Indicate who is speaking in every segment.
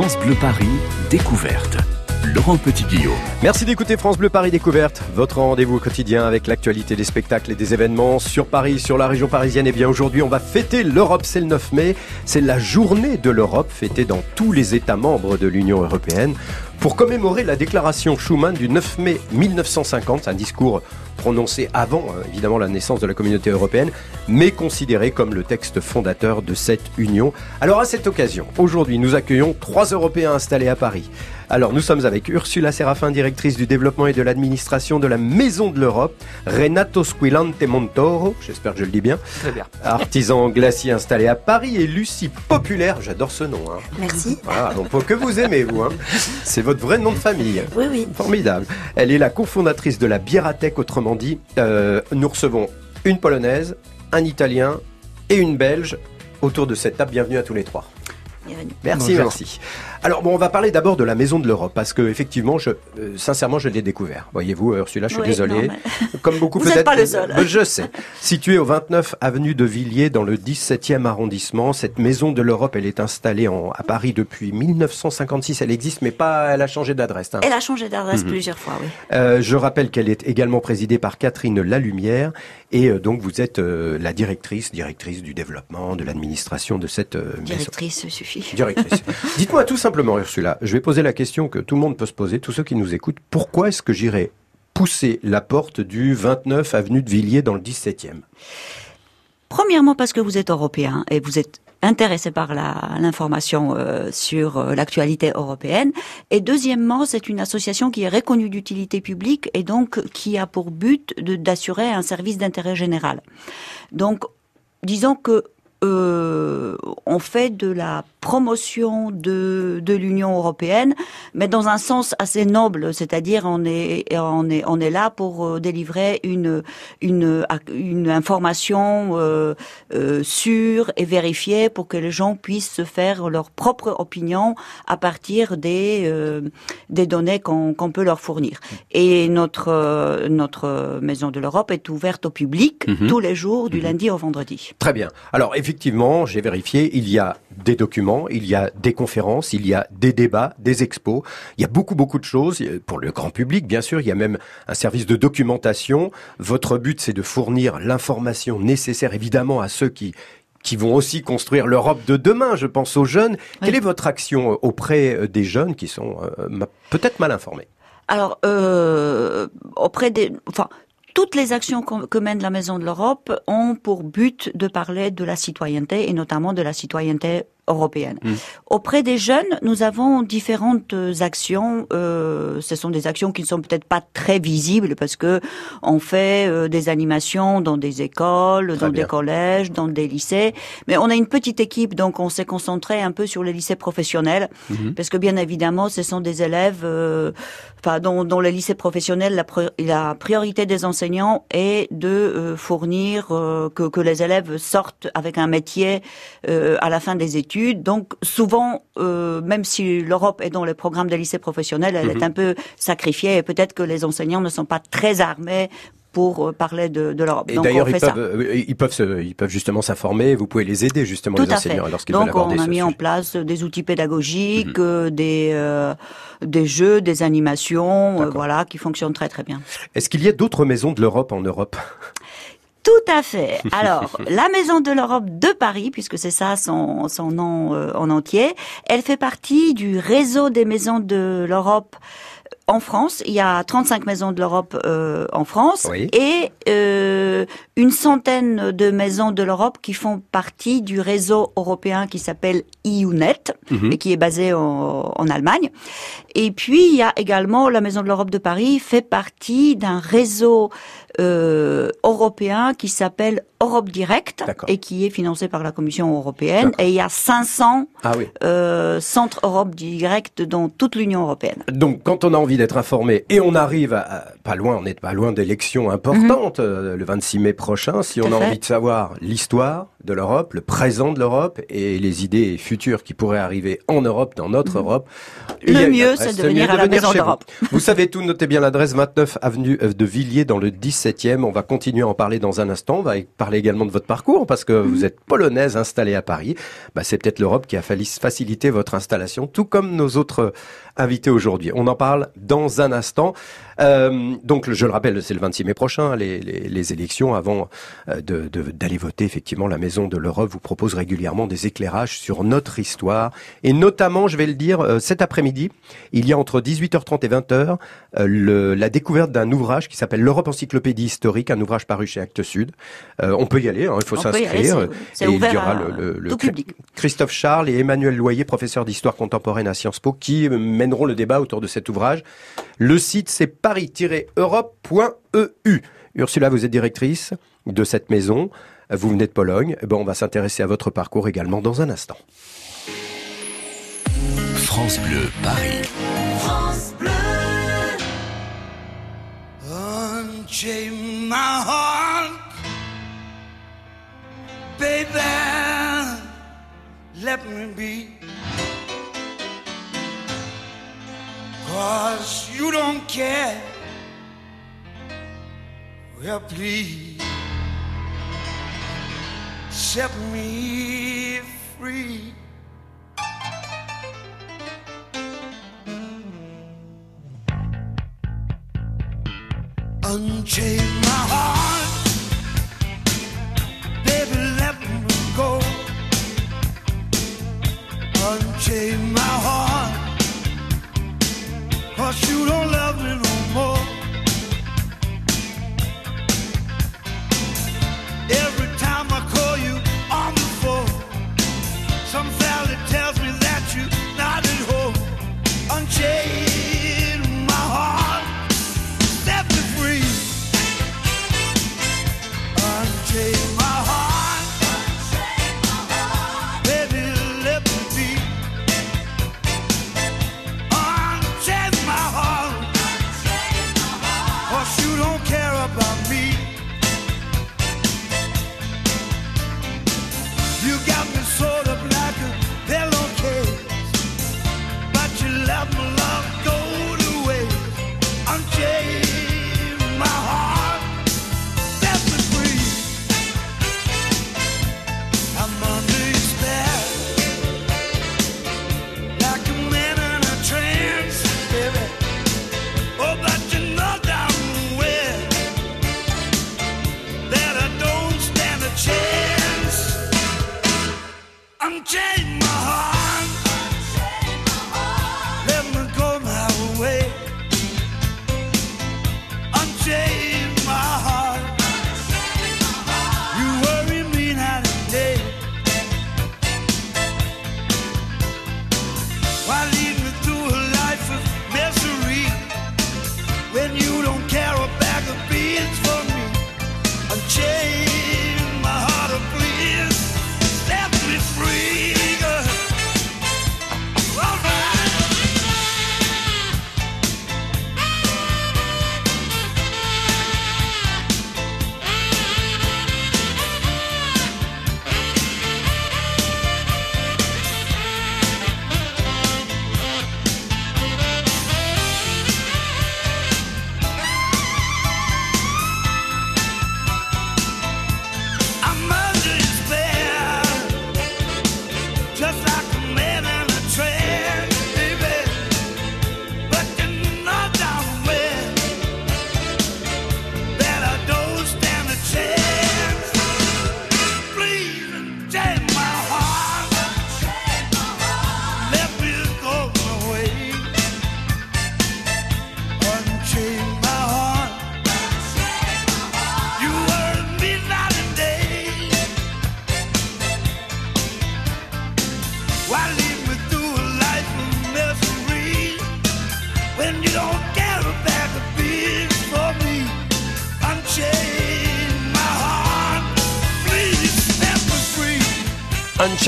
Speaker 1: France Bleu Paris, découverte. Laurent Petit-Guillaume.
Speaker 2: Merci d'écouter France Bleu Paris Découverte, votre rendez-vous quotidien avec l'actualité des spectacles et des événements sur Paris, sur la région parisienne. Et bien aujourd'hui, on va fêter l'Europe, c'est le 9 mai. C'est la journée de l'Europe fêtée dans tous les États membres de l'Union européenne pour commémorer la déclaration Schuman du 9 mai 1950, un discours prononcé avant euh, évidemment la naissance de la communauté européenne, mais considéré comme le texte fondateur de cette union. Alors à cette occasion, aujourd'hui nous accueillons trois Européens installés à Paris. Alors nous sommes avec Ursula Serafin, directrice du développement et de l'administration de la Maison de l'Europe, Renato Squilante Montoro, j'espère que je le dis bien,
Speaker 3: Très bien.
Speaker 2: artisan glacier installé à Paris, et Lucie Populaire, j'adore ce nom. Hein.
Speaker 4: Merci.
Speaker 2: Voilà, donc que vous aimez vous. Hein. C'est votre vrai nom de famille.
Speaker 4: Oui, oui.
Speaker 2: Formidable. Elle est la cofondatrice de la Biératech, autrement dit. Euh, nous recevons une Polonaise, un Italien et une Belge autour de cette table. Bienvenue à tous les trois.
Speaker 4: Bienvenue.
Speaker 2: Merci,
Speaker 3: Bonjour.
Speaker 2: merci. Alors bon, on va parler d'abord de la Maison de l'Europe parce que effectivement, je, euh, sincèrement, je l'ai découvert. Voyez-vous, Ursula, je suis
Speaker 4: Oui,
Speaker 2: désolé.
Speaker 4: non, mais-
Speaker 2: Comme beaucoup
Speaker 4: Vous
Speaker 2: peut-être.
Speaker 4: pas le seul.
Speaker 2: Euh, Je sais. Située au 29 avenue de Villiers dans le 17e arrondissement, cette Maison de l'Europe, elle est installée en, à Paris depuis 1956. Elle existe, mais pas, elle a changé d'adresse. hein.
Speaker 4: Elle a changé d'adresse
Speaker 2: Mhm.
Speaker 4: plusieurs fois, oui.
Speaker 2: Euh, je rappelle qu'elle est également présidée par Catherine Lalumière et euh, donc vous êtes euh, la directrice, directrice du développement, de l'administration de cette euh, maison.
Speaker 4: Directrice suffit.
Speaker 2: Directrice. Dites-moi tout simplement, Ursula, je vais poser la question que tout le monde peut se poser, tous ceux qui nous écoutent. Pourquoi est-ce que j'irai pousser la porte du 29 avenue de Villiers dans le 17e
Speaker 4: Premièrement parce que vous êtes européen et vous êtes intéressé par l'information euh, sur euh, l'actualité européenne. Et deuxièmement, c'est une association qui est reconnue d'utilité publique et donc qui a pour but d'assurer un service d'intérêt général. Donc, disons que euh, on fait de la promotion de, de l'Union européenne, mais dans un sens assez noble, c'est-à-dire on est on est on est là pour euh, délivrer une une une information euh, euh, sûre et vérifiée pour que les gens puissent se faire leur propre opinion à partir des euh, des données qu'on qu'on peut leur fournir. Et notre notre maison de l'Europe est ouverte au public
Speaker 2: Mhm.
Speaker 4: tous les jours du lundi au vendredi.
Speaker 2: Très bien. Alors effectivement, j'ai vérifié, il y a des documents, il y a des conférences, il y a des débats, des expos, il y a beaucoup beaucoup de choses pour le grand public bien sûr, il y a même un service de documentation. Votre but c'est de fournir l'information nécessaire évidemment à ceux qui qui vont aussi construire l'Europe de demain, je pense aux jeunes. Quelle est votre action euh, auprès euh, des jeunes qui sont euh, peut-être mal informés?
Speaker 4: Alors, euh, auprès des, enfin, toutes les actions que mène la Maison de l'Europe ont pour but de parler de la citoyenneté et notamment de la citoyenneté européenne.
Speaker 2: Mm.
Speaker 4: Auprès des jeunes, nous avons différentes actions. Euh, ce sont des actions qui ne sont peut-être pas très visibles parce que on fait euh, des animations dans des écoles,
Speaker 2: Très
Speaker 4: dans
Speaker 2: bien.
Speaker 4: des collèges, dans des lycées. Mais on a une petite équipe, donc on s'est concentré un peu sur les lycées professionnels
Speaker 2: Mhm.
Speaker 4: parce que bien évidemment, ce sont des élèves, euh, enfin, dont les lycées professionnels, la, pri- la priorité des enseignants est de euh, fournir euh, que, que les élèves sortent avec un métier euh, à la fin des études. Donc souvent, euh, même si l'Europe est dans le programme des lycées professionnels, elle
Speaker 2: Mhm.
Speaker 4: est un peu sacrifiée et peut-être que les enseignants ne sont pas très armés pour euh, parler de, de l'Europe.
Speaker 2: Et
Speaker 4: Donc
Speaker 2: d'ailleurs, ils euh, ils peuvent, se- ils peuvent justement s'informer. Vous pouvez les aider justement
Speaker 4: Tout
Speaker 2: les enseignants lorsqu'ils veulent
Speaker 4: Donc
Speaker 2: aborder
Speaker 4: on a mis en
Speaker 2: sujet. Mhm.
Speaker 4: place des outils pédagogiques, euh, des euh, des jeux, des animations, euh, voilà, qui fonctionnent très très bien.
Speaker 2: Est-ce qu'il y a d'autres maisons de l'Europe en Europe?
Speaker 4: Tout à fait. Alors, la Maison de l'Europe de Paris, puisque c'est ça son, son nom euh, en entier, elle fait partie du réseau des maisons de l'Europe en France. Il y a 35 maisons de l'Europe euh, en France
Speaker 2: Oui.
Speaker 4: et euh, une centaine de maisons de l'Europe qui font partie du réseau européen qui s'appelle EUNet
Speaker 2: Mhm.
Speaker 4: et qui est basé en, en Allemagne. Et puis, il y a également la Maison de l'Europe de Paris fait partie d'un réseau euh, européen qui s'appelle Europe Direct et qui est financé par la Commission européenne. Et il y a 500
Speaker 2: Ah oui.
Speaker 4: euh, centres Europe Direct dans toute l'Union européenne.
Speaker 2: Donc, quand on a envie d'être informé et on arrive à, pas loin, on n'est pas loin d'élections importantes euh, le 26 mai prochain. Si on a envie de savoir l'histoire, de l'Europe, le présent de l'Europe et les idées futures qui pourraient arriver en Europe, dans notre
Speaker 4: Mhm.
Speaker 2: Europe.
Speaker 4: Le mieux, c'est de venir à la Maison
Speaker 2: vous.
Speaker 4: d'Europe.
Speaker 2: Vous savez tout, notez bien l'adresse 29 avenue de Villiers dans le 17e. On va continuer à en parler dans un instant. On va parler également de votre parcours parce que vous êtes polonaise installée à Paris. Bah, c'est peut-être l'Europe qui a fallu faciliter votre installation, tout comme nos autres invités aujourd'hui. On en parle dans un instant. Euh, donc, je le rappelle, c'est le 26 mai prochain, les, les, les élections. Avant euh, de- de- d'aller voter, effectivement, la Maison de l'Europe vous propose régulièrement des éclairages sur notre histoire. Et notamment, je vais le dire, euh, cet après-midi, il y a entre 18h30 et 20h euh, le- la découverte d'un ouvrage qui s'appelle L'Europe Encyclopédie Historique, un ouvrage paru chez Actes Sud. Euh, on peut y aller, hein, il faut s'inscrire. Et il y aura le, le- le
Speaker 4: tout public.
Speaker 2: Christophe Charles et Emmanuel Loyer, professeurs d'histoire contemporaine à Sciences Po, qui mèneront le débat autour de cet ouvrage. Le site, c'est paris-europe.eu. Ursula, vous êtes directrice de cette maison. Vous venez de Pologne. Eh ben, on va s'intéresser à votre parcours également dans un instant.
Speaker 1: France Bleu Paris.
Speaker 3: Unchain my heart, baby. Let me be. Cause you don't care. Well, please set me free. Unchain my heart, baby, let me go. Unchain my heart, cause you don't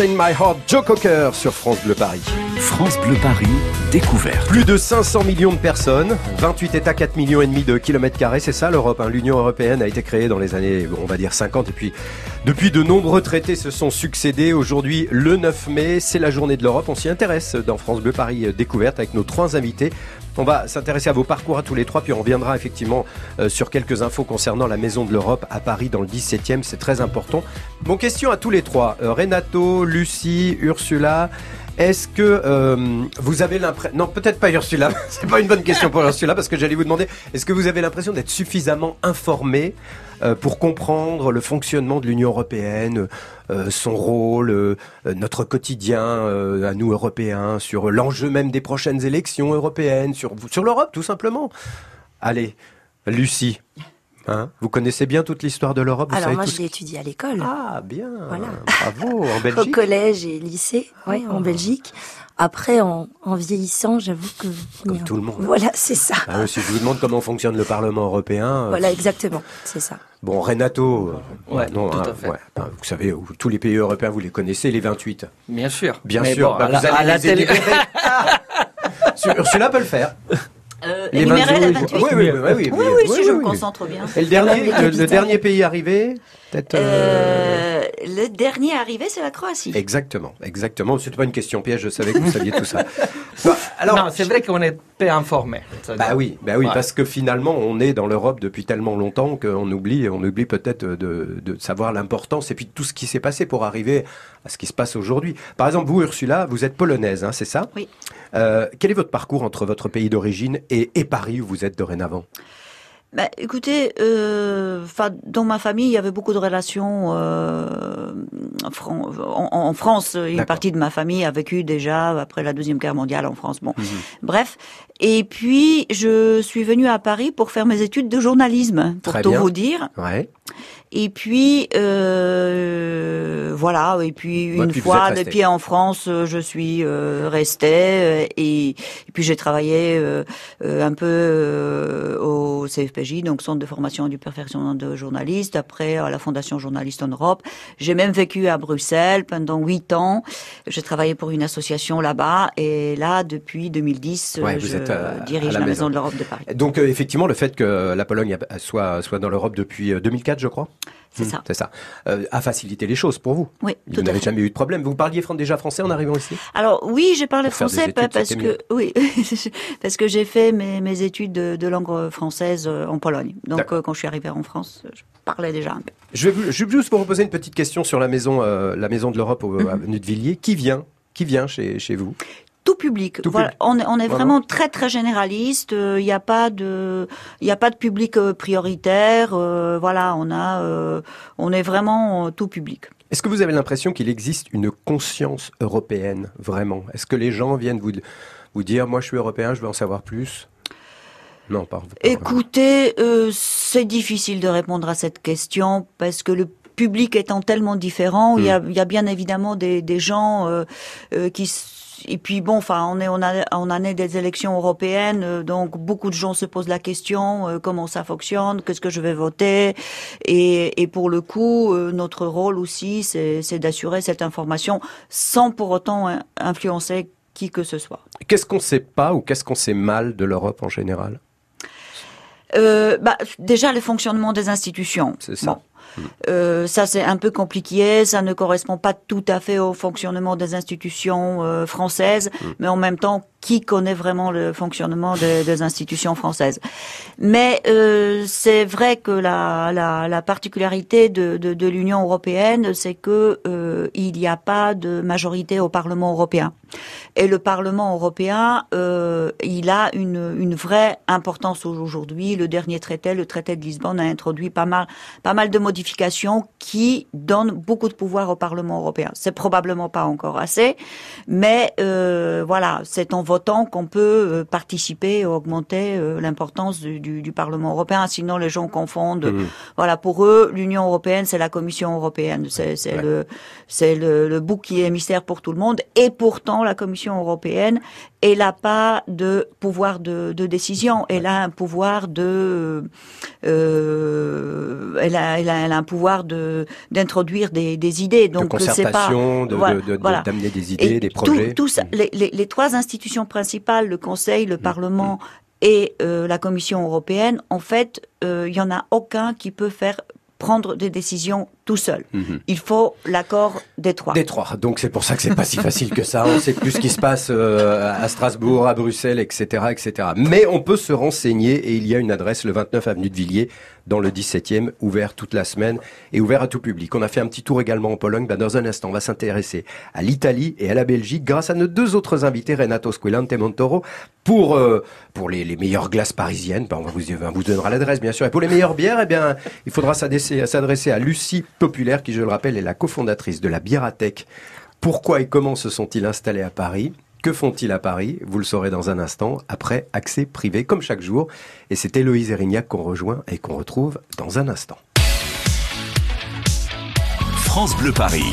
Speaker 3: Unchain My Heart,
Speaker 2: Joe Cocker sur France Bleu Paris.
Speaker 1: France Bleu Paris, découverte.
Speaker 2: Plus de 500 millions de personnes, 28 États, 4 millions et demi de kilomètres carrés, c'est ça l'Europe. hein. L'Union européenne a été créée dans les années, on va dire 50, et puis depuis de nombreux traités se sont succédés. Aujourd'hui, le 9 mai, c'est la journée de l'Europe. On s'y intéresse dans France Bleu Paris euh, découverte avec nos trois invités. On va s'intéresser à vos parcours à tous les trois, puis on reviendra effectivement euh, sur quelques infos concernant la Maison de l'Europe à Paris dans le 17e, c'est très important. Bon, question à tous les trois. Euh, Renato, Lucie, Ursula. Est-ce que vous avez l'impression... Non, peut-être pas Ursula, c'est pas une bonne question pour Ursula, parce que j'allais vous demander, est-ce que vous avez l'impression d'être suffisamment informé pour comprendre le fonctionnement de l'Union européenne, euh, son rôle, euh, euh, notre quotidien euh, à nous Européens, sur l'enjeu même des prochaines élections européennes, sur, sur l'Europe tout simplement. Allez, Lucie, hein, vous connaissez bien toute l'histoire de l'Europe vous
Speaker 5: Alors
Speaker 2: savez
Speaker 5: moi,
Speaker 2: tout
Speaker 5: je
Speaker 2: ce
Speaker 5: l'ai étudié à l'école,
Speaker 2: Ah, bien.
Speaker 5: Voilà.
Speaker 2: Bravo. En
Speaker 5: au
Speaker 2: Belgique.
Speaker 5: collège et lycée, ouais,
Speaker 2: Ah.
Speaker 5: en Belgique. Après, en, en vieillissant, j'avoue que...
Speaker 2: Comme tout le monde.
Speaker 5: Voilà, c'est ça.
Speaker 2: Ah si je vous demande comment fonctionne le Parlement européen, euh,
Speaker 5: Voilà, exactement, c'est ça.
Speaker 2: bon, Renato, euh,
Speaker 6: Ouais,
Speaker 2: non,
Speaker 6: tout
Speaker 2: hein,
Speaker 6: à fait.
Speaker 2: ouais, ben, vous savez, tous les pays européens, vous les connaissez, les 28.
Speaker 6: Bien sûr.
Speaker 2: Bien
Speaker 6: Mais
Speaker 2: sûr,
Speaker 6: bon,
Speaker 2: bah,
Speaker 6: à la-
Speaker 2: vous allez
Speaker 6: à la
Speaker 2: les
Speaker 6: télé-
Speaker 2: énumérer. Sur- Ursula peut le faire.
Speaker 4: Euh,
Speaker 2: Les
Speaker 4: énumérer les
Speaker 2: 28.
Speaker 4: 28.
Speaker 2: Oui, oui, oui, oui, oui,
Speaker 4: Oui, oui, si je me concentre bien.
Speaker 2: Et le dernier,
Speaker 5: Les
Speaker 2: le, le
Speaker 5: capitales.
Speaker 2: dernier pays arrivé, peut-être. euh,
Speaker 4: Euh, le dernier arrivé, c'est la Croatie.
Speaker 2: Exactement, exactement. C'était pas une question piège, je savais que vous saviez tout ça. Bah, alors,
Speaker 6: non, c'est vrai qu'on est peu informé.
Speaker 2: Bah oui, bah oui,
Speaker 6: Ouais.
Speaker 2: parce que finalement, on est dans l'Europe depuis tellement longtemps qu'on oublie, on oublie peut-être de, de savoir l'importance et puis tout ce qui s'est passé pour arriver à ce qui se passe aujourd'hui. Par exemple, vous, Ursula, vous êtes polonaise, hein, c'est ça?
Speaker 4: Oui.
Speaker 2: Euh, quel est votre parcours entre votre pays d'origine et, et Paris où vous êtes dorénavant?
Speaker 4: Bah, écoutez, euh, dans ma famille, il y avait beaucoup de relations. Euh, en, Fran- en- en France, une partie de ma famille a vécu déjà après la deuxième guerre mondiale en France. Bon, bref. Et puis, je suis venue à Paris pour faire mes études de journalisme, pour
Speaker 2: Très
Speaker 4: tout
Speaker 2: bien.
Speaker 4: vous dire.
Speaker 2: Ouais.
Speaker 4: Et puis euh, voilà. Et puis
Speaker 2: Ouais,
Speaker 4: une
Speaker 2: puis
Speaker 4: fois pieds en France, euh, je suis euh, restée euh, et, et puis j'ai travaillé euh, euh, un peu euh, au CFPJ, donc Centre de formation du perfectionnement de journalistes. Après à la Fondation Journaliste en Europe. J'ai même vécu à Bruxelles pendant huit ans. J'ai travaillé pour une association là-bas et là depuis 2010, euh,
Speaker 2: Ouais, vous
Speaker 4: je dirige
Speaker 2: la
Speaker 4: la,
Speaker 2: maison.
Speaker 4: De l'Europe de Paris.
Speaker 2: Donc effectivement, le fait que la Pologne soit, soit dans l'Europe depuis euh, 2004, je crois,
Speaker 4: C'est
Speaker 2: Hmm,
Speaker 4: ça.
Speaker 2: c'est ça, euh, a facilité les choses pour vous.
Speaker 4: Oui,
Speaker 2: Vous
Speaker 4: à
Speaker 2: n'avez jamais eu de problème. Vous parliez déjà français en arrivant ici?
Speaker 4: Alors oui, j'ai parlé
Speaker 2: Pour
Speaker 4: français
Speaker 2: études,
Speaker 4: parce que oui parce que j'ai fait mes, mes études de, de langue française euh, en Pologne. Donc euh, quand je suis arrivée en France, je parlais déjà un peu.
Speaker 2: Je vais, vous- je vais juste vous reposer une petite question sur la maison, euh, la maison de l'Europe au
Speaker 4: Mhm.
Speaker 2: avenue de Villiers. Qui vient? Qui vient chez, chez vous?
Speaker 4: Tout public.
Speaker 2: Tout
Speaker 4: voilà,
Speaker 2: public.
Speaker 4: on est, on est
Speaker 2: Vraiment.
Speaker 4: très très généraliste. Euh, Il n'y a pas de, il a pas de public euh, prioritaire. euh, voilà, on a, euh, on est vraiment euh, tout public.
Speaker 2: Est-ce que vous avez l'impression qu'il existe une conscience européenne, vraiment? Est-ce que les gens viennent vous, vous dire, moi je suis européen, je veux en savoir plus? Non, pas. pas.
Speaker 4: Écoutez, euh, c'est difficile de répondre à cette question parce que le public étant tellement différent, il, y a,
Speaker 2: Hmm.
Speaker 4: y a bien évidemment des, des gens euh, euh, qui et puis bon, enfin, on est on a on année des élections européennes, euh, donc beaucoup de gens se posent la question euh, comment ça fonctionne, qu'est-ce que je vais voter, et, et pour le coup, euh, notre rôle aussi, c'est d'assurer cette information sans pour autant influencer qui que ce soit.
Speaker 2: Qu'est-ce qu'on sait pas ou qu'est-ce qu'on sait mal de l'Europe en général?
Speaker 4: Euh, bah, déjà le fonctionnement des institutions.
Speaker 2: C'est ça.
Speaker 4: Bon. Euh, ça c'est un peu compliqué, ça ne correspond pas tout à fait au fonctionnement des institutions euh, françaises, mais en même temps, qui connaît vraiment le fonctionnement des, des institutions françaises? Mais euh, c'est vrai que la, la, la particularité de, de, de l'Union européenne, c'est que euh, il n'y a pas de majorité au Parlement européen. Et le Parlement européen, euh, il a une, vraie importance aujourd'hui. Le dernier traité, le traité de Lisbonne, a introduit pas mal de modifications qui donnent beaucoup de pouvoir au Parlement européen. C'est probablement pas encore assez, mais euh, voilà, c'est en votant qu'on peut euh, participer et augmenter euh, l'importance du, du, du Parlement européen. Sinon, les gens confondent.
Speaker 2: Mhm.
Speaker 4: Voilà, pour eux, l'Union européenne, c'est la Commission européenne. C'est c'est
Speaker 2: Ouais.
Speaker 4: le, c'est le, le bouc qui est émissaire pour tout le monde. Et pourtant, la Commission européenne, elle n'a pas de pouvoir de, de décision. Elle a un pouvoir de, euh, elle, a, elle, a, elle a un pouvoir de de d'introduire des, des idées.
Speaker 2: de
Speaker 4: Donc c'est pas
Speaker 2: concertation, de-
Speaker 4: voilà,
Speaker 2: de- de-
Speaker 4: voilà.
Speaker 2: d'amener des idées,
Speaker 4: Et
Speaker 2: des projets.
Speaker 4: tout ça- les, les- les trois institutions principales, le Conseil, le Parlement et euh, la Commission européenne, en fait, euh, il y en a aucun qui peut faire prendre des décisions tout seul.
Speaker 2: Mhm.
Speaker 4: Il faut l'accord des trois.
Speaker 2: Des trois. Donc c'est pour ça que c'est pas si facile que ça. On sait plus ce qui se passe euh, à Strasbourg, à Bruxelles, etc., etc. Mais on peut se renseigner et il y a une adresse, le 29 avenue de Villiers, dans le 17e, ouvert toute la semaine et ouvert à tout public. On a fait un petit tour également en Pologne. Ben, dans un instant, on va s'intéresser à l'Italie et à la Belgique grâce à nos deux autres invités, Renato Squillante et Montoro, pour euh, pour les, les meilleures glaces parisiennes. Ben, on va vous, on vous donnera l'adresse, bien sûr. Et pour les meilleures bières, eh bien, il faudra s'adresser à Lucie Populaire, qui, je le rappelle, est la cofondatrice de la Biératech. Pourquoi et comment se sont-ils installés à Paris? Que font-ils à Paris? Vous le saurez dans un instant, après accès privé, comme chaque jour. Et c'est Héloïse Erignac qu'on rejoint et qu'on retrouve dans un instant.
Speaker 1: France Bleu Paris.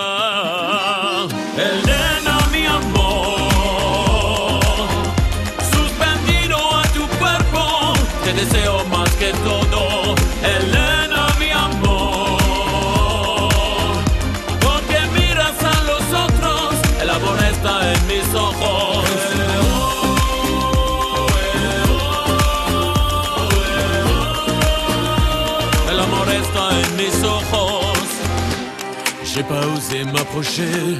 Speaker 7: J'ai pas osé m'approcher,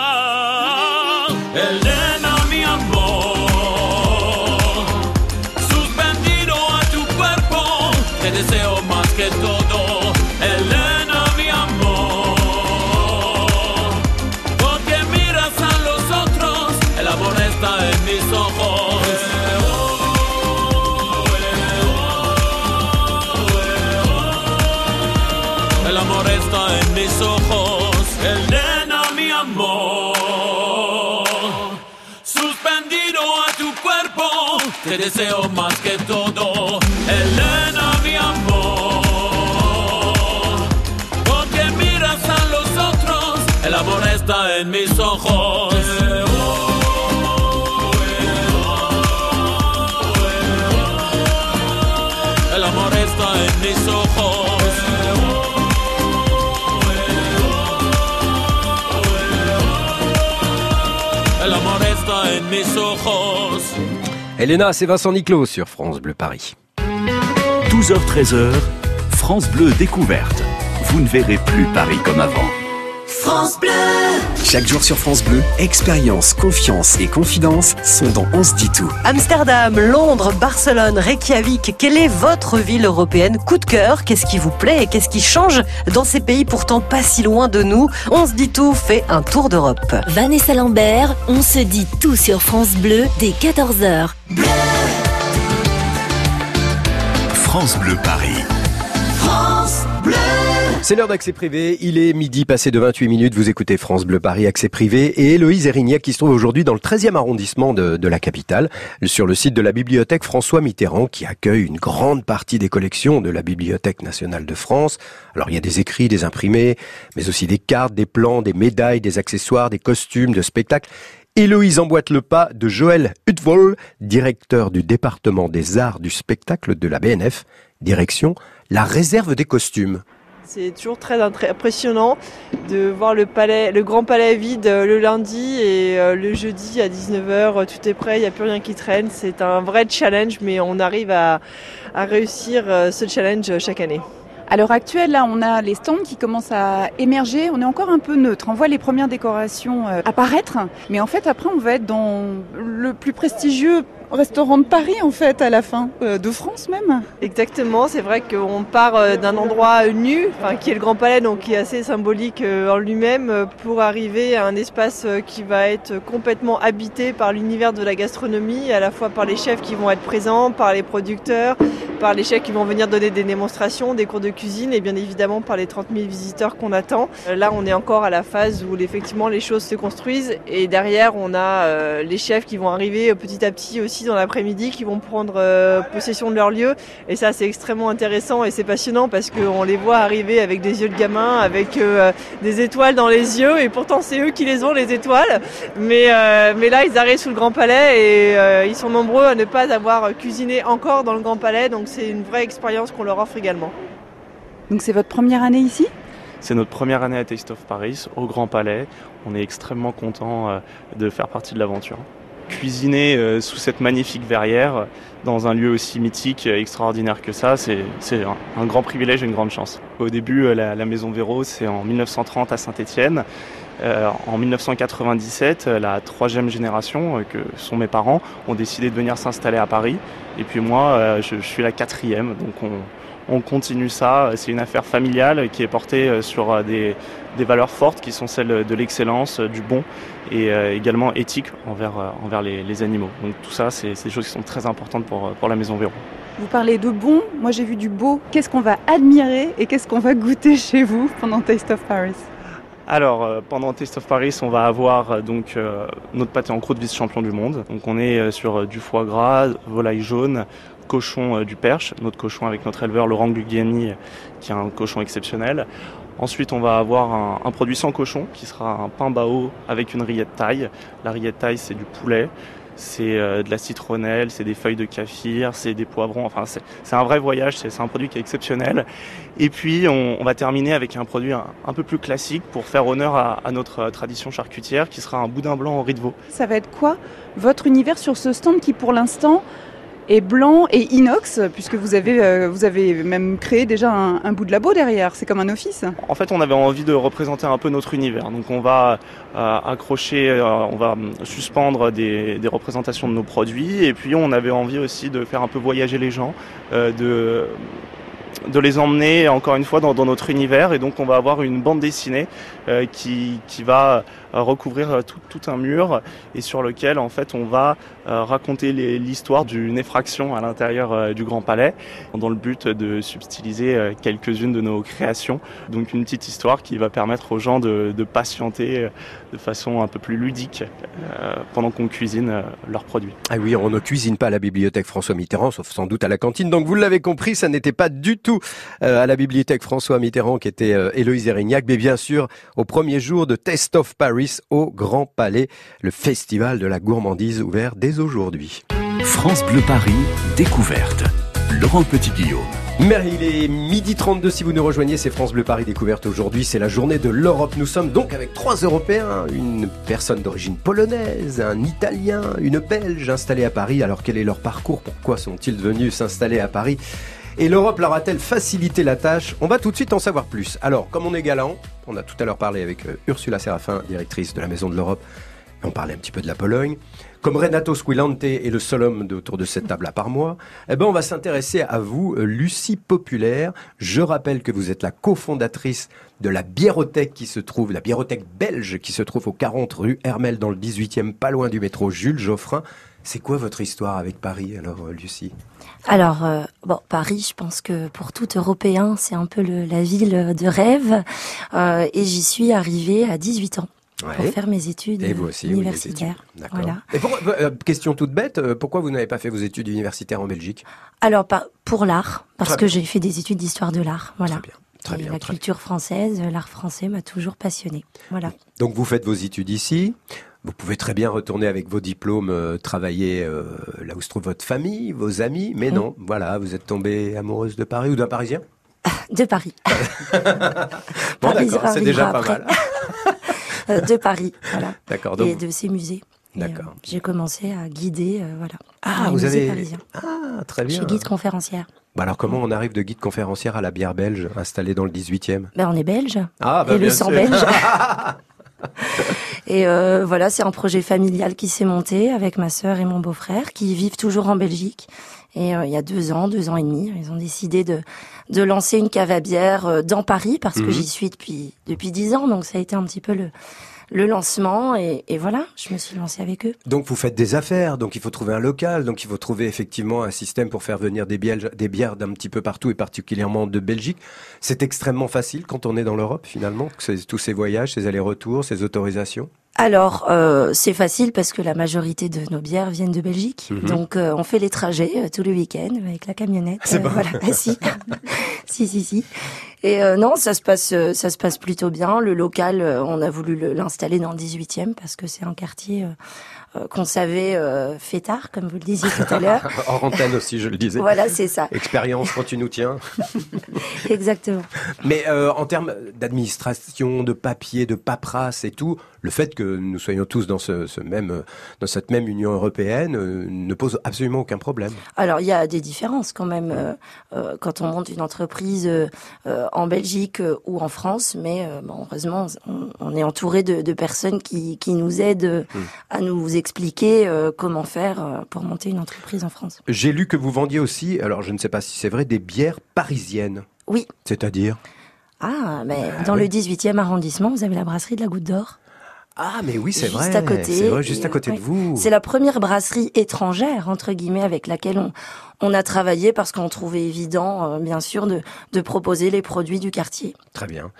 Speaker 7: Te deseo más que todo, Elena, mi amor. Porque miras a los otros, el amor está en mis ojos. Elena,
Speaker 2: c'est Vincent Niclot sur France Bleu Paris.
Speaker 1: 12h-13h, France Bleu découverte. Vous ne verrez plus Paris comme avant.
Speaker 8: Chaque jour sur France Bleu, expérience, confiance et confidence sont dans On se dit tout.
Speaker 9: Amsterdam, Londres, Barcelone, Reykjavik, quelle est votre ville européenne coup de cœur Qu'est-ce qui vous plaît et qu'est-ce qui change dans ces pays pourtant pas si loin de nous On se dit tout fait un tour d'Europe.
Speaker 5: Vanessa Lambert, on se dit tout sur France Bleu dès 14h.
Speaker 1: France Bleu Paris.
Speaker 2: C'est l'heure d'accès privé. Il est midi passé de 28 minutes. Vous écoutez France Bleu Paris Accès privé et Héloïse Erignac qui se trouve aujourd'hui dans le 13e arrondissement de, la capitale, sur le site de la bibliothèque François Mitterrand qui accueille une grande partie des collections de la Bibliothèque nationale de France. Alors il y a des écrits, des imprimés, mais aussi des cartes, des plans, des médailles, des accessoires, des costumes, de spectacles. Héloïse emboîte le pas de Joël Hutvol, directeur du département des arts du spectacle de la BNF. Direction la réserve des costumes.
Speaker 10: C'est toujours très impressionnant de voir le palais, le grand palais vide euh, le lundi et euh, le jeudi à 19h, tout est prêt, il n'y a plus rien qui traîne. C'est un vrai challenge, mais on arrive à, à réussir euh, ce challenge chaque année.
Speaker 11: À l'heure actuelle, là, on a les stands qui commencent à émerger. On est encore un peu neutre. On voit les premières décorations euh, apparaître, mais en fait, après, on va être dans le plus prestigieux restaurant de Paris, en fait, à la fin, euh, de France même.
Speaker 10: Exactement, c'est vrai qu'on part euh, d'un endroit nu, qui est le Grand Palais, donc qui est assez symbolique euh, en lui-même, pour arriver à un espace qui va être complètement habité par l'univers de la gastronomie, à la fois par les chefs qui vont être présents, par les producteurs, par les chefs qui vont venir donner des démonstrations, des cours de cuisine, et bien évidemment par les 30 000 visiteurs qu'on attend. Là, on est encore à la phase où effectivement les choses se construisent, et derrière, on a les chefs qui vont arriver petit à petit aussi dans l'après-midi, qui vont prendre euh, possession de leur lieu. Et ça, c'est extrêmement intéressant et c'est passionnant parce qu'on les voit arriver avec des yeux de gamin, avec euh, des étoiles dans les yeux. Et pourtant, c'est eux qui les ont, les étoiles. Mais, euh, mais là, ils arrivent sous le Grand Palais et euh, ils sont nombreux à ne pas avoir cuisiné encore dans le Grand Palais. Donc, c'est une vraie expérience qu'on leur offre également.
Speaker 11: Donc c'est votre première année ici?
Speaker 12: C'est notre première année à Taste of Paris, au Grand Palais. On est extrêmement content de faire partie de l'aventure. Cuisiner euh, sous cette magnifique verrière, dans un lieu aussi mythique et extraordinaire que ça, c'est un, grand privilège et une grande chance. Au début, euh, la, Maison Véro, c'est en 1930 à Saint-Étienne. Euh, en 1997, euh, la troisième génération, que sont mes parents, ont décidé de venir s'installer à Paris. Et puis moi, je, suis la quatrième, donc on, on continue ça. C'est une affaire familiale qui est portée sur des, valeurs fortes qui sont celles de l'excellence, du bon et euh, également éthique envers, euh, envers les, les animaux. Donc tout ça, c'est des choses qui sont très importantes pour, euh, pour la Maison Véro.
Speaker 11: Vous parlez de bon, moi j'ai vu du beau. Qu'est-ce qu'on va admirer et qu'est-ce qu'on va goûter chez vous pendant Taste of Paris?
Speaker 12: Alors, pendant Taste of Paris, on va avoir donc euh, notre pâté en croûte vice-champion du monde. Donc, on est sur du foie gras, volaille jaune, cochon euh, du Perche, notre cochon avec notre éleveur Laurent Gugliani, qui est un cochon exceptionnel. Ensuite, on va avoir un, produit sans cochon, qui sera un pain bao avec une rillette taille. La rillette taille, c'est du poulet. C'est euh, de la citronnelle, c'est des feuilles de kaffir, c'est des poivrons. Enfin, c'est un vrai voyage, c'est un produit qui est exceptionnel. Et puis, on, va terminer avec un produit un, peu plus classique pour faire honneur à, notre euh, tradition charcutière, qui sera un boudin blanc au riz de veau.
Speaker 11: Ça va être quoi votre univers sur ce stand qui pour l'instant est blanc et inox, puisque vous avez, euh, vous avez même créé déjà un, bout de labo derrière, c'est comme un office.
Speaker 12: En fait, on avait envie de représenter un peu notre univers. Donc, on va euh, accrocher, euh, on va suspendre des, représentations de nos produits. Et puis, on avait envie aussi de faire un peu voyager les gens, de les emmener encore une fois dans, notre univers et donc on va avoir une bande dessinée qui, va recouvrir euh, tout, un mur et sur lequel en fait on va euh, raconter l'histoire d'une effraction à l'intérieur euh, du Grand Palais dans le but de subtiliser euh, quelques-unes de nos créations donc une petite histoire qui va permettre aux gens de, de patienter euh, de façon un peu plus ludique euh, pendant qu'on cuisine euh, leurs produits.
Speaker 2: Ah oui, on ne cuisine pas à la bibliothèque François Mitterrand, sauf sans doute à la cantine. Donc vous l'avez compris, ça n'était pas du tout euh, à la bibliothèque François Mitterrand qui était euh, Héloïse Erignac, mais bien sûr au premier jour de Test of Paris au Grand Palais, le festival de la gourmandise ouvert dès aujourd'hui.
Speaker 1: France Bleu Paris, découverte. Laurent Petit-Guillaume.
Speaker 2: Mais il est midi 32 si vous nous rejoignez, c'est France Bleu Paris découverte aujourd'hui, c'est la journée de l'Europe. Nous sommes donc avec trois Européens, une personne d'origine polonaise, un Italien, une Belge installée à Paris. Alors quel est leur parcours? Pourquoi sont-ils venus s'installer à Paris? Et l'Europe leur a-t-elle facilité la tâche? On va tout de suite en savoir plus. Alors, comme on est galant, on a tout à l'heure parlé avec euh, Ursula Séraphin, directrice de la Maison de l'Europe, et on parlait un petit peu de la Pologne. Comme Renato Squillante est le seul homme autour de cette table à part moi, eh ben on va s'intéresser à vous, euh, Lucie Populaire. Je rappelle que vous êtes la cofondatrice de la biérothèque qui se trouve, la biérothèque belge qui se trouve au 40 rue Hermel dans le 18e, pas loin du métro Jules Geoffrin. C'est quoi votre histoire avec Paris alors, euh, Lucie?
Speaker 13: Alors, euh, bon, Paris, je pense que pour tout Européen, c'est un peu le- la ville de rêve. Euh, et j'y suis arrivée à 18 ans
Speaker 2: Ouais.
Speaker 13: pour faire mes études
Speaker 2: Et vous aussi, oui,
Speaker 13: universitaires.
Speaker 2: études.
Speaker 13: Voilà.
Speaker 2: Et pour- euh, question toute bête, pourquoi vous n'avez pas fait vos études universitaires en Belgique?
Speaker 13: Alors, pas pour l'art, parce
Speaker 2: Très
Speaker 13: que
Speaker 2: bien.
Speaker 13: j'ai fait des études d'histoire de l'art. Voilà.
Speaker 2: Très
Speaker 13: Et
Speaker 2: bien,
Speaker 13: la
Speaker 2: très
Speaker 13: culture française, l'art français m'a toujours passionnée. Voilà.
Speaker 2: Donc vous faites vos études ici. Vous pouvez très bien retourner avec vos diplômes, euh, travailler euh, là où se trouve votre famille, vos amis. Mais
Speaker 13: Mhm.
Speaker 2: non, voilà, vous êtes tombée amoureuse de Paris ou d'un Parisien?
Speaker 13: De Paris.
Speaker 2: Bon,
Speaker 13: Paris
Speaker 2: d'accord, c'est déjà pas
Speaker 13: après.
Speaker 2: mal.
Speaker 13: Euh, de Paris, voilà.
Speaker 2: D'accord,
Speaker 13: Et
Speaker 2: donc.
Speaker 13: de ses musées. Et,
Speaker 2: D'accord.
Speaker 13: J'ai commencé à guider, voilà.
Speaker 2: Ah, vous avez.
Speaker 13: parisiens.
Speaker 2: Ah, très
Speaker 13: Je
Speaker 2: bien.
Speaker 13: suis guide conférencière.
Speaker 2: Bah alors, comment on arrive de guide conférencière à la bière belge installée dans le 18e
Speaker 13: Ben, on est belge.
Speaker 2: Ah, bah,
Speaker 13: et le sang
Speaker 2: sûr.
Speaker 13: belge. et euh, voilà, c'est un projet familial qui s'est monté avec ma sœur et mon beau-frère qui vivent toujours en Belgique. Et euh, il y a deux ans, deux ans et demi, ils ont décidé de, de lancer une cave à bière euh, dans Paris parce que
Speaker 2: Mhm.
Speaker 13: j'y suis depuis, depuis dix ans. Donc ça a été un petit peu le, le lancement. Et, voilà, je me suis lancée avec eux.
Speaker 2: Donc vous faites des affaires, donc il faut trouver un local, donc il faut trouver effectivement un système pour faire venir des bières, des bières d'un petit peu partout et particulièrement de Belgique. C'est extrêmement facile quand on est dans l'Europe finalement, tous ces voyages, ces allers-retours, ces autorisations?
Speaker 13: Alors, euh, c'est facile parce que la majorité de nos bières viennent de Belgique.
Speaker 2: Mhm.
Speaker 13: Donc, euh, on fait les trajets euh, tous les week-ends avec la camionnette.
Speaker 2: C'est
Speaker 13: Euh,
Speaker 2: bon.
Speaker 13: voilà. Ah, si. si, si, si. Et euh, non, ça se passe, euh, ça se passe plutôt bien. Le local, euh, on a voulu le- l'installer dans le 18e parce que c'est un quartier qu'on savait euh, fêtard, comme vous le disiez tout à l'heure.
Speaker 2: Hors antenne aussi, je le disais.
Speaker 13: Voilà, c'est ça.
Speaker 2: Expérience quand tu nous tiens.
Speaker 13: Exactement.
Speaker 2: Mais euh, en termes d'administration, de papier, de paperasse et tout, le fait que nous soyons tous dans ce, ce même, euh, dans cette même Union européenne euh, ne pose absolument aucun problème.
Speaker 13: Alors il y a des différences quand même euh, euh, quand on monte une entreprise euh, euh, en Belgique euh, ou en France, mais euh, bon, heureusement on, on est entouré de, de personnes qui, qui nous aident euh,
Speaker 2: Hmm.
Speaker 13: à nous expliquer euh, comment faire euh, pour monter une entreprise en France.
Speaker 2: J'ai lu que vous vendiez aussi, alors je ne sais pas si c'est vrai, des bières parisiennes.
Speaker 13: Oui.
Speaker 2: C'est-à-dire?
Speaker 13: Ah, mais
Speaker 2: Bah
Speaker 13: dans
Speaker 2: oui.
Speaker 13: le 18e arrondissement, vous avez la brasserie de la Goutte d'Or.
Speaker 2: Ah, mais oui, c'est
Speaker 13: Juste
Speaker 2: vrai.
Speaker 13: à côté.
Speaker 2: C'est vrai, juste à côté de vous.
Speaker 13: C'est la première brasserie étrangère, entre guillemets, avec laquelle on, on a travaillé parce qu'on trouvait évident, euh, bien sûr, de, de proposer les produits du quartier.
Speaker 2: Très bien.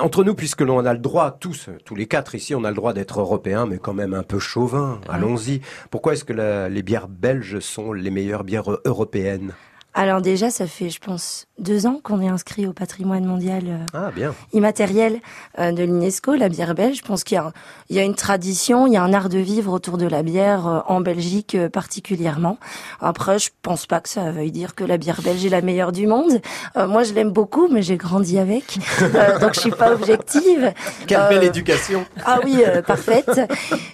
Speaker 2: Entre nous, puisque l'on a le droit, tous, tous les quatre ici, on a le droit d'être européens, mais quand même un peu chauvin. Allons-y. Pourquoi est-ce que la- les bières belges sont les meilleures bières européennes?
Speaker 13: Alors déjà, ça fait, je pense, deux ans qu'on est inscrit au patrimoine mondial euh,
Speaker 2: Ah, bien.
Speaker 13: immatériel euh, de l'UNESCO, la bière belge. Je pense qu'il y, a y une tradition, il y a un art de vivre autour de la bière euh, en Belgique particulièrement. Après, je pense pas que ça veuille dire que la bière belge est la meilleure du monde. Euh, moi, je l'aime beaucoup, mais j'ai grandi avec, Euh, donc je suis pas objective.
Speaker 2: Quelle
Speaker 13: Euh,
Speaker 2: belle éducation
Speaker 13: ah oui, parfaite.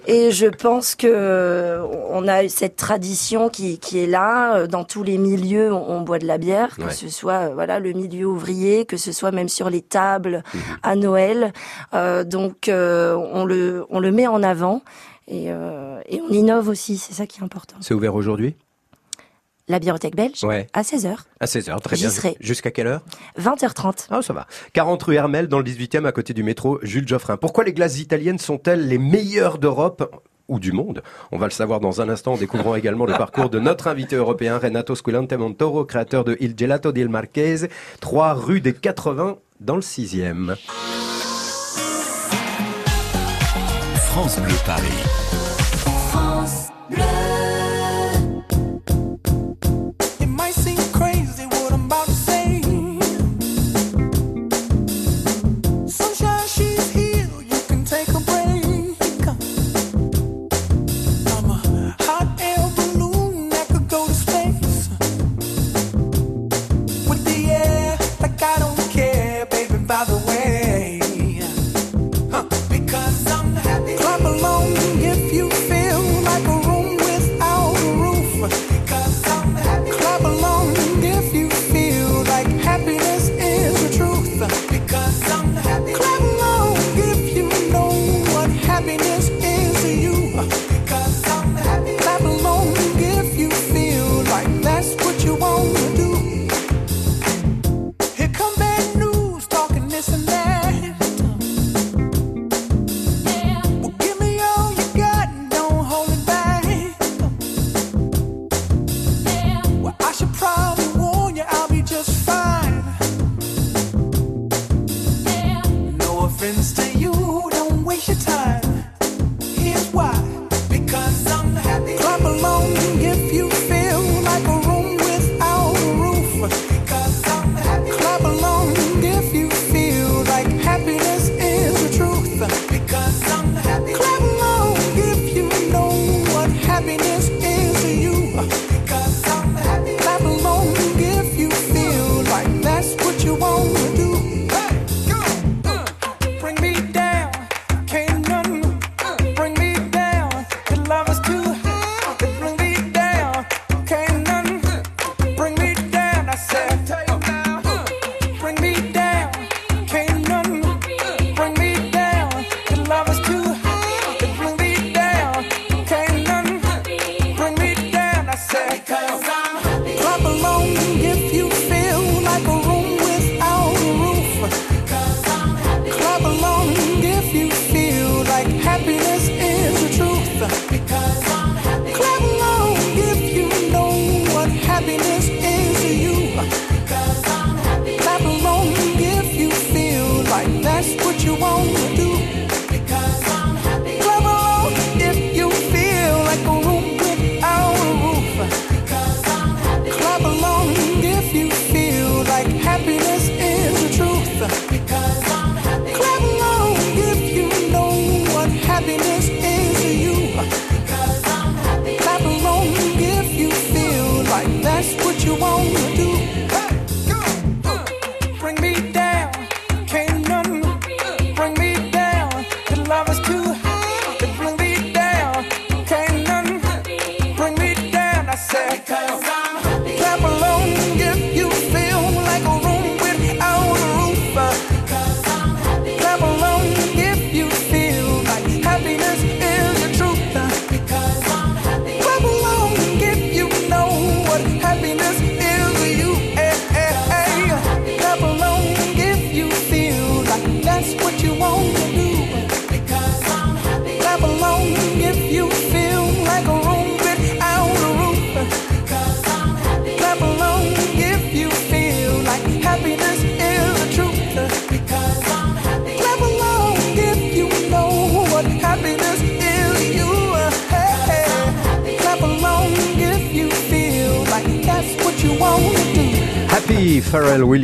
Speaker 13: Et je pense que on a cette tradition qui, qui est là dans tous les milieux. On, on boit de la bière, que
Speaker 2: Ouais.
Speaker 13: ce soit voilà le milieu ouvrier, que ce soit même sur les tables à Noël. Euh, donc euh, on le on le met en avant et, euh, et on innove aussi. C'est ça qui est important.
Speaker 2: C'est ouvert aujourd'hui?
Speaker 13: La bibliothèque belge
Speaker 2: Ouais.
Speaker 13: à 16h,
Speaker 2: À 16h, très bien. Jusqu'à quelle heure?
Speaker 13: 20h30.
Speaker 2: Ah, ça va. 40 rue Hermel, dans le 18e, à côté du métro Jules Geoffrin. Pourquoi les glaces italiennes sont-elles les meilleures d'Europe? Ou du monde On va le savoir dans un instant en découvrant également le parcours de notre invité européen, Renato Squillante Montoro, créateur de Il Gelato del Marchese, 3 rue des 80, dans le 6e.
Speaker 1: France Bleu Paris.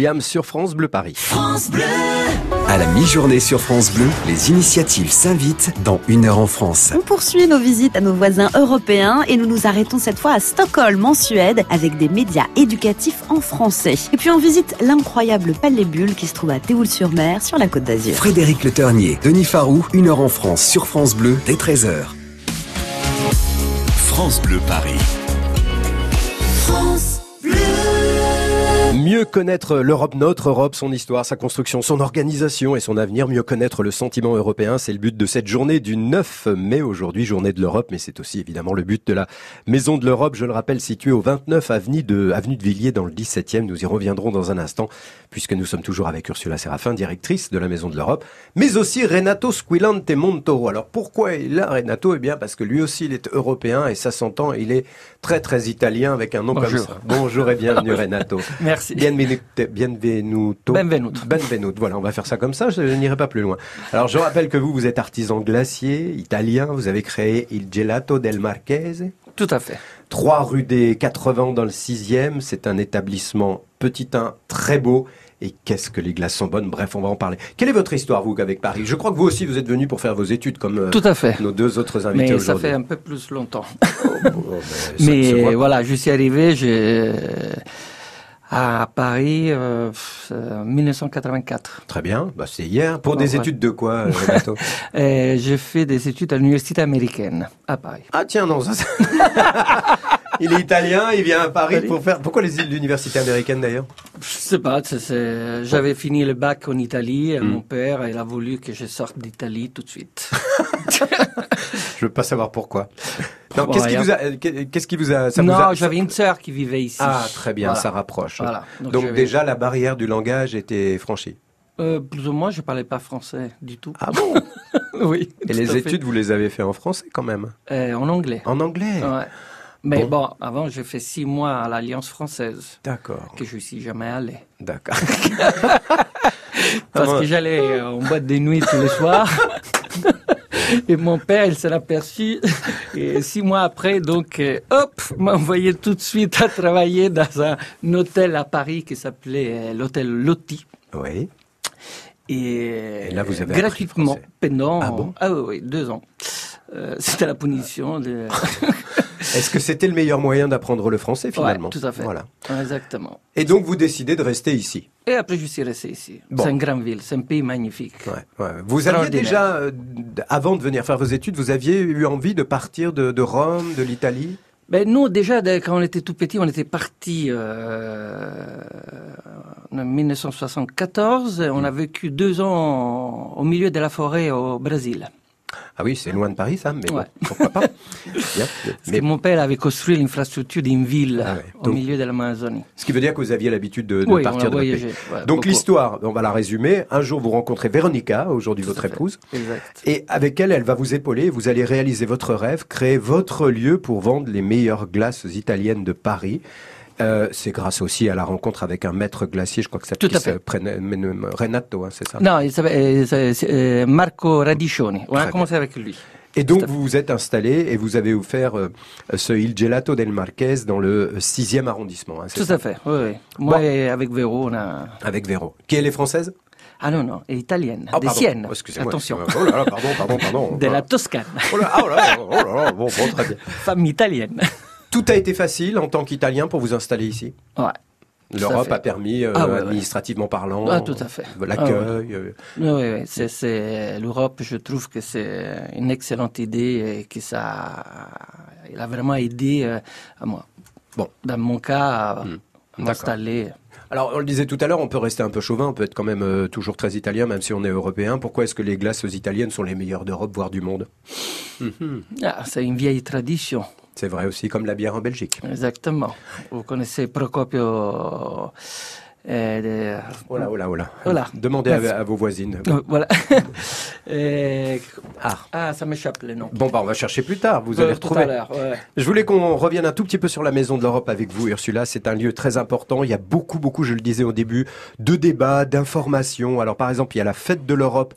Speaker 2: Williams sur France Bleu Paris.
Speaker 5: France Bleu.
Speaker 8: À la mi-journée sur France Bleu, les initiatives s'invitent dans Une heure en France.
Speaker 14: On poursuit nos visites à nos voisins européens et nous nous arrêtons cette fois à Stockholm en Suède avec des médias éducatifs en français. Et puis on visite l'incroyable Palais Bulle qui se trouve à Théoul-sur-Mer sur la côte d'Azur.
Speaker 8: Frédéric Le Ternier, Denis Farou, Une heure en France sur France Bleu dès 13h.
Speaker 1: France Bleu Paris.
Speaker 2: Mieux connaître l'Europe, notre Europe, son histoire, sa construction, son organisation et son avenir, mieux connaître le sentiment européen, c'est le but de cette journée du 9 mai aujourd'hui, journée de l'Europe, mais c'est aussi évidemment le but de la Maison de l'Europe, je le rappelle, située au 29 avenue de, avenue de Villiers dans le 17e. Nous y reviendrons dans un instant, puisque nous sommes toujours avec Ursula Séraphin, directrice de la Maison de l'Europe, mais aussi Renato Squillante Montoro. Alors pourquoi il est là, Renato? Eh bien parce que lui aussi il est européen et ça s'entend, il est très très italien avec un nom comme ça. Bonjour et bienvenue Renato.
Speaker 6: Merci.
Speaker 2: Bienvenuto. Bienvenuto.
Speaker 6: Benvenuto.
Speaker 2: Benvenuto. Voilà, on va faire ça comme ça, je n'irai pas plus loin. Alors, je rappelle que vous, vous êtes artisan glacier, italien, vous avez créé Il Gelato del Marchese.
Speaker 6: Tout à fait.
Speaker 2: 3 rue des 80 dans le 6e, c'est un établissement petit 1, très beau. Et qu'est-ce que les glaces sont bonnes Bref, on va en parler. Quelle est votre histoire, vous, avec Paris? Je crois que vous aussi, vous êtes venu pour faire vos études, comme euh,
Speaker 6: Tout à fait.
Speaker 2: nos deux autres invités
Speaker 6: Mais ça fait un peu plus longtemps.
Speaker 2: Ça ne se
Speaker 6: Mais voilà, je suis arrivé je- à Paris euh, euh, 1984.
Speaker 2: Très bien, bah, c'est hier. Pour des
Speaker 6: ouais.
Speaker 2: études de quoi, euh, Renato?
Speaker 6: J'ai fait des études à l'université américaine à Paris.
Speaker 2: Ah tiens, non, ça il est italien, il vient à Paris pour faire... Pourquoi les l'université américaine d'ailleurs?
Speaker 6: Je sais pas, j'avais fini le bac en Italie et
Speaker 2: Hmm.
Speaker 6: mon père il a voulu que je sorte d'Italie tout de suite.
Speaker 2: Je veux pas savoir pourquoi. Non, qu'est-ce qui vous a... Qu'est-ce qui vous a... ça
Speaker 6: non,
Speaker 2: a-
Speaker 6: j'avais une sœur qui vivait ici.
Speaker 2: Ah, très bien,
Speaker 6: Voilà.
Speaker 2: ça rapproche.
Speaker 6: Voilà.
Speaker 2: Donc, déjà, la barrière du langage était franchie.
Speaker 6: Euh, plus ou moins, je parlais pas français du tout.
Speaker 2: Ah bon
Speaker 6: Oui.
Speaker 2: Et les
Speaker 6: fait.
Speaker 2: études, vous les avez fait en français quand même
Speaker 6: Euh, En anglais.
Speaker 2: En anglais
Speaker 6: Ouais. Mais
Speaker 2: Bon.
Speaker 6: bon, avant, j'ai fait six mois à l'Alliance française.
Speaker 2: D'accord.
Speaker 6: Que je suis jamais allé.
Speaker 2: D'accord.
Speaker 6: Parce que j'allais en boîte de nuit tous les soirs. Et mon père, il s'en a aperçu. Et six mois après, donc, euh, hop, m'a envoyé tout de suite à travailler dans un hôtel à Paris qui s'appelait euh, l'hôtel Lotti.
Speaker 2: Oui.
Speaker 6: Et,
Speaker 2: Et là, vous avez
Speaker 6: gratuitement pendant
Speaker 2: Ah bon?
Speaker 6: Oui, oui, deux ans. Euh, C'était la punition. De...
Speaker 2: Est-ce que c'était le meilleur moyen d'apprendre le français finalement
Speaker 6: Ouais, tout à fait.
Speaker 2: Voilà.
Speaker 6: Exactement.
Speaker 2: Et donc vous décidez de rester ici
Speaker 6: Et après, je suis resté ici.
Speaker 2: Bon.
Speaker 6: C'est une grande ville, c'est un pays magnifique.
Speaker 2: Ouais, ouais. Vous aviez déjà, euh, avant de venir faire vos études, vous aviez eu envie de partir de, de Rome, de l'Italie?
Speaker 6: Ben, nous, déjà, quand on était tout petit, on était parti euh, en 1974. On
Speaker 2: Hmm.
Speaker 6: a vécu deux ans au milieu de la forêt au Brésil.
Speaker 2: Ah oui, c'est loin de Paris ça, mais bon,
Speaker 6: Ouais.
Speaker 2: pourquoi pas.
Speaker 6: Parce
Speaker 2: Mais
Speaker 6: que mon père avait construit l'infrastructure d'une ville
Speaker 2: Ah ouais.
Speaker 6: au
Speaker 2: Donc-
Speaker 6: milieu de l'Amazonie.
Speaker 2: Ce qui veut dire que vous aviez l'habitude de, de
Speaker 6: Oui, on
Speaker 2: partir de
Speaker 6: voyagé, ouais,
Speaker 2: Donc l'histoire, on va la résumer. Un jour, vous rencontrez Véronica, aujourd'hui votre épouse,
Speaker 6: Exact.
Speaker 2: et avec elle, elle va vous épauler. Vous allez réaliser votre rêve, créer votre lieu pour vendre les meilleures glaces italiennes de Paris. Euh, c'est grâce aussi à la rencontre avec un maître glacier, je crois que ça
Speaker 6: fait.
Speaker 2: Renato, hein, c'est ça
Speaker 6: Non, il s'appelle euh, euh, Marco Radiccioni. On
Speaker 2: Très
Speaker 6: a commencé avec lui.
Speaker 2: Et donc vous vous êtes installé et vous avez offert euh, ce Il Gelato del Marquez dans le 6e arrondissement. hein,
Speaker 6: Tout
Speaker 2: ça
Speaker 6: à fait. Oui, oui. Moi,
Speaker 2: Bon.
Speaker 6: et avec Véro, on a.
Speaker 2: Avec Véro. Qui elle est française?
Speaker 6: Ah non, non, est italienne.
Speaker 2: Ah,
Speaker 6: des
Speaker 2: pardon.
Speaker 6: Siennes.
Speaker 2: Excusez-moi.
Speaker 6: Attention.
Speaker 2: Oh là là, pardon, pardon, pardon.
Speaker 6: De la Toscane.
Speaker 2: Oh là, oh là oh là, bon, bon, très bien.
Speaker 6: Femme italienne.
Speaker 2: Tout a été facile en tant qu'Italien pour vous installer ici
Speaker 6: Ouais.
Speaker 2: L'Europe a permis, euh,
Speaker 6: Ah ouais, ouais.
Speaker 2: administrativement parlant,
Speaker 6: Ah, tout à fait.
Speaker 2: l'accueil.
Speaker 6: Ah
Speaker 2: euh,
Speaker 6: Oui, oui, oui. C'est, l'Europe, je trouve que c'est une excellente idée et que ça, il a vraiment aidé euh, à moi.
Speaker 2: Bon.
Speaker 6: Dans mon cas, à
Speaker 2: D'accord.
Speaker 6: m'installer.
Speaker 2: Alors, on le disait tout à l'heure, on peut rester un peu chauvin, on peut être quand même euh, toujours très italien, même si on est européen. Pourquoi est-ce que les glaces italiennes sont les meilleures d'Europe, voire du monde?
Speaker 6: Ah, c'est une vieille tradition.
Speaker 2: C'est vrai aussi, comme la bière en Belgique.
Speaker 6: Exactement. Vous connaissez Procopio. de-
Speaker 2: Oh là, oh là, oh là.
Speaker 6: Voilà.
Speaker 2: Demandez à, à vos voisines.
Speaker 6: Euh, Voilà.
Speaker 2: Ah.
Speaker 6: ah, ça m'échappe le nom.
Speaker 2: Bon, bah, on va chercher plus tard, vous
Speaker 6: Euh,
Speaker 2: allez
Speaker 6: tout
Speaker 2: retrouver.
Speaker 6: à l'heure, ouais.
Speaker 2: Je voulais qu'on revienne un tout petit peu sur la Maison de l'Europe avec vous, Ursula. C'est un lieu très important. Il y a beaucoup, beaucoup, je le disais au début, de débats, d'informations. Alors, par exemple, il y a la fête de l'Europe.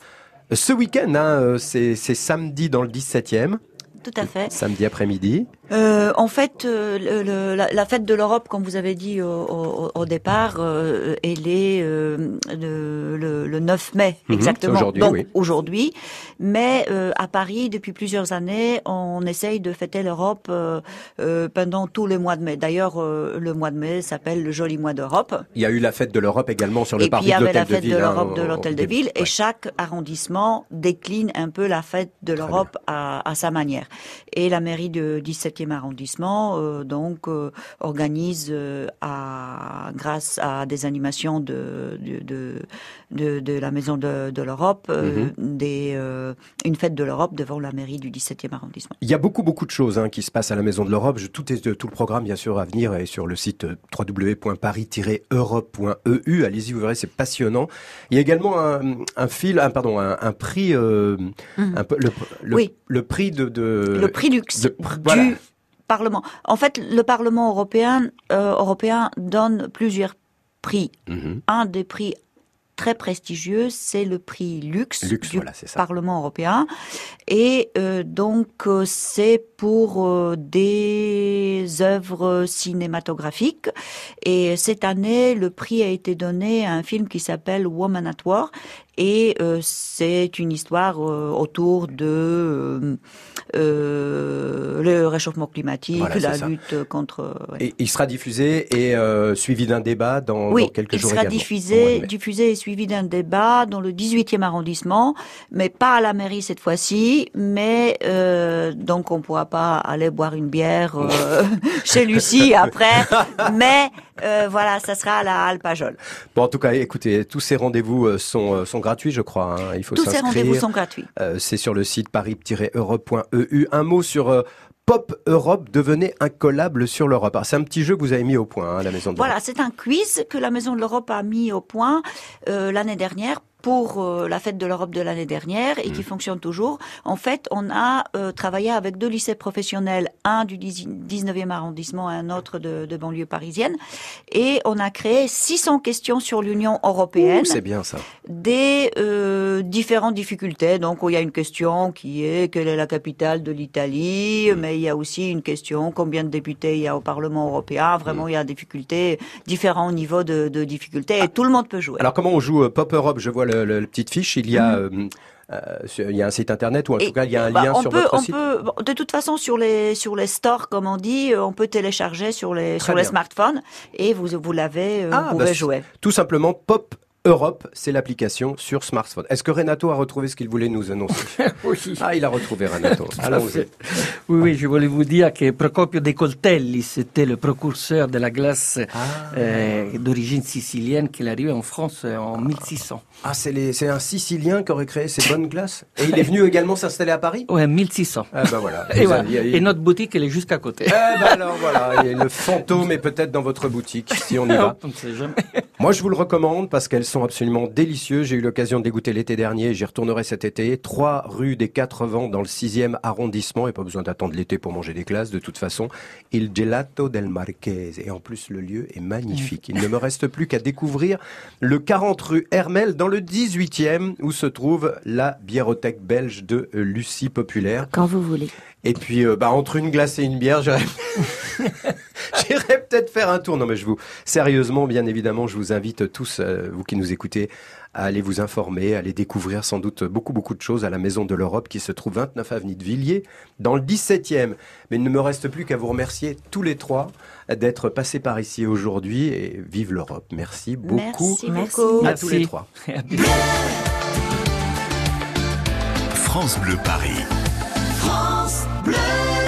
Speaker 2: Euh, Ce week-end, hein, c'est c'est samedi dans le 17e.
Speaker 4: tout à fait.
Speaker 2: Samedi après-midi
Speaker 4: euh, en fait, euh, le, la, la, fête de l'Europe, comme vous avez dit au, au, au départ, euh, elle est euh, le, le, le, 9 mai
Speaker 2: mhm,
Speaker 4: exactement,
Speaker 2: aujourd'hui,
Speaker 4: donc aujourd'hui. Mais euh, à Paris, depuis plusieurs années, on essaye de fêter l'Europe euh, pendant tout le mois de mai. D'ailleurs, le mois de mai s'appelle le joli mois d'Europe.
Speaker 2: Il y a eu la fête de l'Europe également sur le
Speaker 4: et de
Speaker 2: l'hôtel de ville.
Speaker 4: il y avait la fête de
Speaker 2: hein,
Speaker 4: l'Europe de l'hôtel de ville, et chaque arrondissement décline un peu la fête de l'Europe à, à, sa manière. Et la mairie de 17 7e arrondissement, euh, donc euh, organise euh, à, grâce à des animations de, de, de, la Maison de, de l'Europe,
Speaker 2: mhm.
Speaker 4: des, une fête de l'Europe devant la mairie du 17e arrondissement.
Speaker 2: Il y a beaucoup, beaucoup de choses hein, qui se passent à la Maison de l'Europe. Tout, tout le programme, bien sûr, à venir est sur le site www.paris-europe.eu. Allez-y, vous verrez, c'est passionnant. Il y a également un, un fil, un, pardon, un, prix,
Speaker 4: mhm.
Speaker 2: le, le,
Speaker 4: oui.
Speaker 2: le, prix de, de,
Speaker 4: Le prix luxe.
Speaker 2: Voilà.
Speaker 4: Parlement. En fait, le Parlement européen euh, européen donne plusieurs prix.
Speaker 2: Mhm.
Speaker 4: Un des prix très prestigieux, c'est le prix Lux,
Speaker 2: Lux,
Speaker 4: du
Speaker 2: voilà.
Speaker 4: Parlement européen. Et euh, donc, euh, c'est pour euh, des œuvres cinématographiques. Et cette année, le prix a été donné à un film qui s'appelle Woman at War. Et c'est une histoire autour de euh, le réchauffement climatique,
Speaker 2: Voilà,
Speaker 4: la
Speaker 2: ça.
Speaker 4: lutte contre... ouais.
Speaker 2: Et il sera diffusé et euh, suivi d'un débat dans,
Speaker 4: Oui,
Speaker 2: dans quelques
Speaker 4: il
Speaker 2: jours
Speaker 4: sera
Speaker 2: également.
Speaker 4: diffusé, diffusé et suivi d'un débat dans le 18e arrondissement, mais pas à la mairie cette fois-ci, mais euh, donc on pourra pas aller boire une bière euh, chez Lucie après, mais euh, voilà, ça sera à la Halle Pajol.
Speaker 2: Bon, en tout cas, écoutez, tous ces rendez-vous euh, sont, euh, sont gratuits, je crois. hein. Il faut
Speaker 4: Tous ces rendez-vous sont gratuits.
Speaker 2: Euh, c'est sur le site paris-europe.eu. Un mot sur euh, Pop Europe, devenez incollable sur l'Europe. Alors, C'est un petit jeu que vous avez mis au point hein, la Maison de
Speaker 4: Voilà,
Speaker 2: l'Europe.
Speaker 4: c'est un quiz que la Maison de l'Europe a mis au point euh, l'année dernière pour euh, la fête de l'Europe de l'année dernière et qui fonctionne toujours. En fait, on a euh, travaillé avec deux lycées professionnels, un du 10 19e arrondissement et un autre de, de banlieue parisienne, et on a créé 600 questions sur l'Union européenne
Speaker 2: C'est bien ça.
Speaker 4: des euh, différentes difficultés. Donc, il y a une question qui est quelle est la capitale de l'Italie, mais il y a aussi une question combien de députés il y a au Parlement européen. Vraiment, il y a des difficultés, différents niveaux de, de difficultés, et tout le monde peut jouer.
Speaker 2: Alors comment on joue Pop Europe? Je vois le, le- la petite fiche. Il y a, euh, euh, sur- il y a un site internet ou en tout cas il y a un
Speaker 4: Bah,
Speaker 2: lien
Speaker 4: on
Speaker 2: sur
Speaker 4: peut,
Speaker 2: votre
Speaker 4: on
Speaker 2: site.
Speaker 4: peut, de toute façon, sur les sur les stores, comme on dit, euh, on peut télécharger sur les
Speaker 2: Très
Speaker 4: sur les smartphones et vous vous l'avez, euh,
Speaker 2: Ah,
Speaker 4: vous
Speaker 2: bah,
Speaker 4: pouvez jouer.
Speaker 2: Tout simplement Pop Europe, c'est l'application sur smartphone. Est-ce que Renato a retrouvé ce qu'il voulait nous annoncer? Ah, il a retrouvé Renato. Allons-y.
Speaker 6: Oui, oui, je voulais vous dire que Procopio de Coltelli, c'était le précurseur de la glace
Speaker 2: Ah.
Speaker 6: euh, d'origine sicilienne qui est arrivé en France euh, en 1600.
Speaker 2: Ah, c'est les- c'est un Sicilien qui aurait créé ces bonnes glaces Et il est venu également s'installer à Paris?
Speaker 6: Ouais, 1600.
Speaker 2: Ah bah voilà.
Speaker 6: Et, voilà. notre boutique, elle est juste à côté.
Speaker 2: Eh ben alors voilà, et le fantôme est peut-être dans votre boutique, si on y va.
Speaker 6: On ne sait jamais.
Speaker 2: Moi, je vous le recommande parce qu'elles sont absolument délicieuses. J'ai eu l'occasion de les goûter l'été dernier, j'y retournerai cet été. 3 rue des Quatre Vents dans le 6e arrondissement. Et pas besoin d'attendre l'été pour manger des glaces, de toute façon. Il gelato del Marquese. Et en plus, le lieu est magnifique. Il ne me reste plus qu'à découvrir le 40 rue Hermel dans le 18e où se trouve la biérothèque belge de Lucie Populaire.
Speaker 13: Quand vous voulez.
Speaker 2: Et puis, euh, bah, entre une glace et une bière, j'irais peut-être faire un tour. Non, mais je vous, sérieusement, bien évidemment, je vous invite tous, euh, vous qui nous écoutez, à aller vous informer, à aller découvrir sans doute beaucoup, beaucoup de choses à la Maison de l'Europe qui se trouve 29 avenue de Villiers, dans le 17e. Mais il ne me reste plus qu'à vous remercier tous les trois d'être passés par ici aujourd'hui et vive l'Europe. Merci beaucoup
Speaker 4: Merci beaucoup.
Speaker 2: à tous les trois.
Speaker 1: France Bleu Paris.